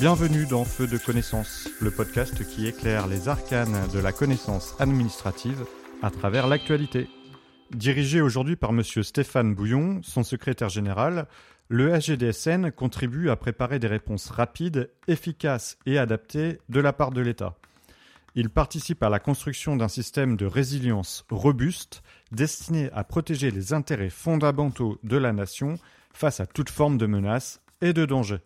Bienvenue dans Feu de connaissance, le podcast qui éclaire les arcanes de la connaissance administrative à travers l'actualité. Dirigé aujourd'hui par M. Stéphane Bouillon, son secrétaire général, le SGDSN contribue à préparer des réponses rapides, efficaces et adaptées de la part de l'État. Il participe à la construction d'un système de résilience robuste destiné à protéger les intérêts fondamentaux de la nation face à toute forme de menace et de danger.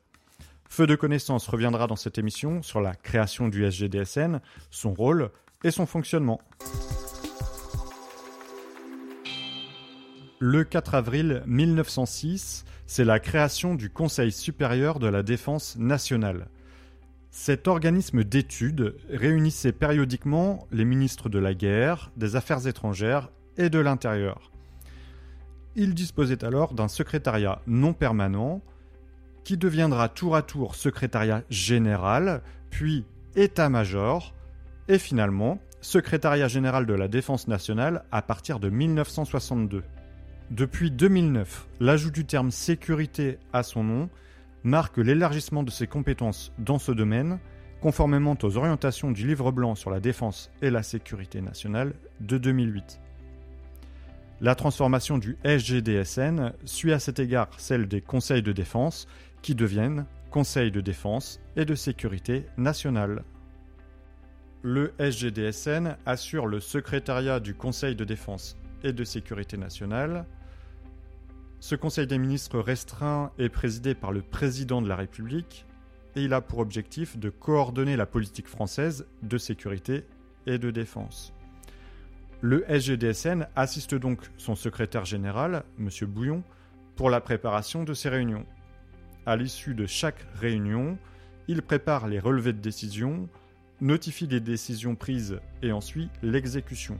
Feu de connaissance reviendra dans cette émission sur la création du SGDSN, son rôle et son fonctionnement. Le 4 avril 1906, c'est la création du Conseil supérieur de la défense nationale. Cet organisme d'études réunissait périodiquement les ministres de la guerre, des affaires étrangères et de l'intérieur. Il disposait alors d'un secrétariat non permanent qui deviendra tour à tour secrétariat général, puis état-major, et finalement secrétariat général de la défense nationale à partir de 1962. Depuis 2009, l'ajout du terme sécurité à son nom marque l'élargissement de ses compétences dans ce domaine, conformément aux orientations du livre blanc sur la défense et la sécurité nationale de 2008. La transformation du SGDSN suit à cet égard celle des conseils de défense qui deviennent Conseil de défense et de sécurité nationale. Le SGDSN assure le secrétariat du Conseil de défense et de sécurité nationale. Ce Conseil des ministres restreint est présidé par le président de la République et il a pour objectif de coordonner la politique française de sécurité et de défense. Le SGDSN assiste donc son secrétaire général, M. Bouillon, pour la préparation de ces réunions. À l'issue de chaque réunion, il prépare les relevés de décision, notifie les décisions prises et ensuite l'exécution.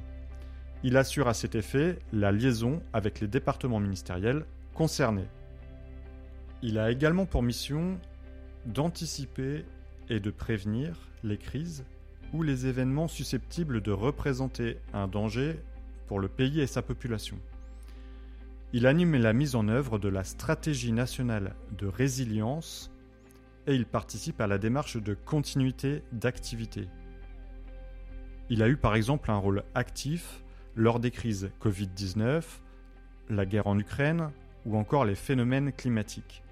Il assure à cet effet la liaison avec les départements ministériels concernés. Il a également pour mission d'anticiper et de prévenir les crises ou les événements susceptibles de représenter un danger pour le pays et sa population. Il anime la mise en œuvre de la stratégie nationale de résilience et il participe à la démarche de continuité d'activité. Il a eu par exemple un rôle actif lors des crises Covid-19, la guerre en Ukraine ou encore les phénomènes climatiques.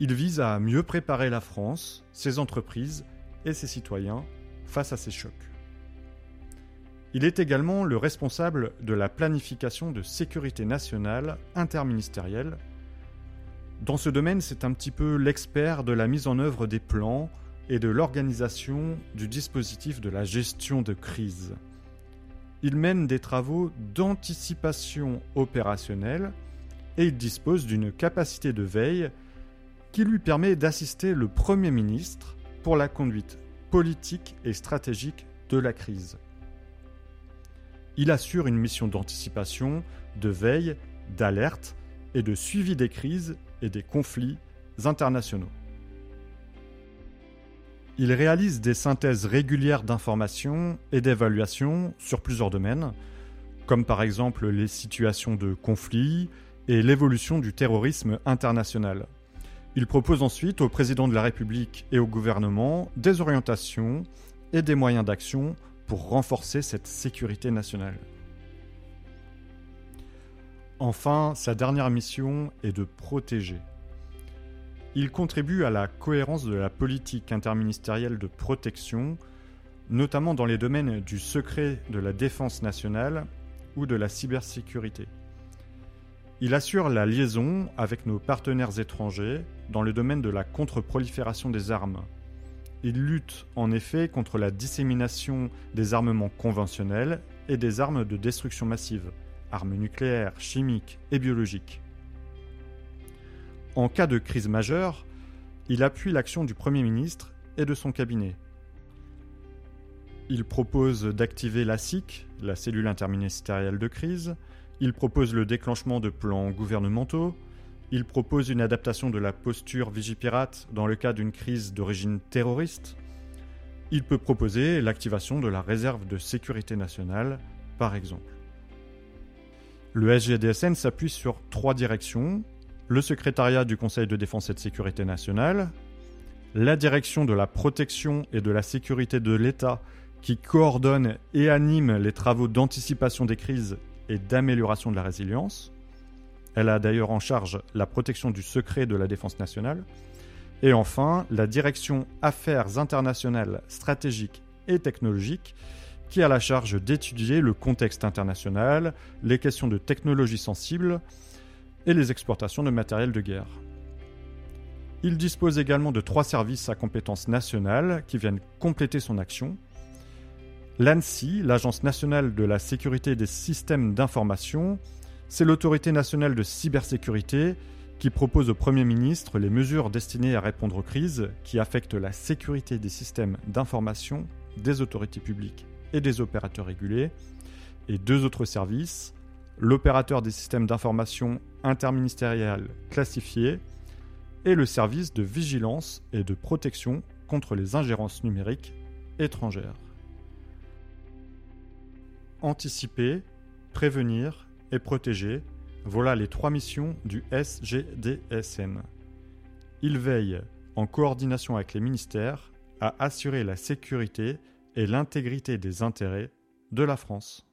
Il vise à mieux préparer la France, ses entreprises et ses citoyens face à ces chocs. Il est également le responsable de la planification de sécurité nationale interministérielle. Dans ce domaine, c'est un petit peu l'expert de la mise en œuvre des plans et de l'organisation du dispositif de la gestion de crise. Il mène des travaux d'anticipation opérationnelle et il dispose d'une capacité de veille qui lui permet d'assister le Premier ministre pour la conduite politique et stratégique de la crise. Il assure une mission d'anticipation, de veille, d'alerte et de suivi des crises et des conflits internationaux. Il réalise des synthèses régulières d'informations et d'évaluations sur plusieurs domaines, comme par exemple les situations de conflit et l'évolution du terrorisme international. Il propose ensuite au président de la République et au gouvernement des orientations et des moyens d'action pour renforcer cette sécurité nationale. Enfin, sa dernière mission est de protéger. Il contribue à la cohérence de la politique interministérielle de protection, notamment dans les domaines du secret de la défense nationale ou de la cybersécurité. Il assure la liaison avec nos partenaires étrangers dans le domaine de la contre-prolifération des armes, il lutte en effet contre la dissémination des armements conventionnels et des armes de destruction massive, armes nucléaires, chimiques et biologiques. En cas de crise majeure, il appuie l'action du Premier ministre et de son cabinet. Il propose d'activer la SIC, la cellule interministérielle de crise, il propose le déclenchement de plans gouvernementaux, il propose une adaptation de la posture Vigipirate dans le cas d'une crise d'origine terroriste. Il peut proposer l'activation de la réserve de sécurité nationale, par exemple. Le SGDSN s'appuie sur trois directions. Le secrétariat du Conseil de défense et de sécurité nationale, la direction de la protection et de la sécurité de l'État qui coordonne et anime les travaux d'anticipation des crises et d'amélioration de la résilience. Elle a d'ailleurs en charge la protection du secret de la défense nationale. Et enfin, la direction Affaires internationales, stratégiques et technologiques, qui a la charge d'étudier le contexte international, les questions de technologies sensibles et les exportations de matériel de guerre. Il dispose également de trois services à compétence nationale qui viennent compléter son action. L'ANSI, l'Agence nationale de la sécurité des systèmes d'information, c'est l'autorité nationale de cybersécurité qui propose au Premier ministre les mesures destinées à répondre aux crises qui affectent la sécurité des systèmes d'information des autorités publiques et des opérateurs régulés, et deux autres services, l'opérateur des systèmes d'information interministériels classifiés et le service de vigilance et de protection contre les ingérences numériques étrangères. Anticiper, prévenir et protéger, voilà les trois missions du SGDSN. Il veille, en coordination avec les ministères, à assurer la sécurité et l'intégrité des intérêts de la France.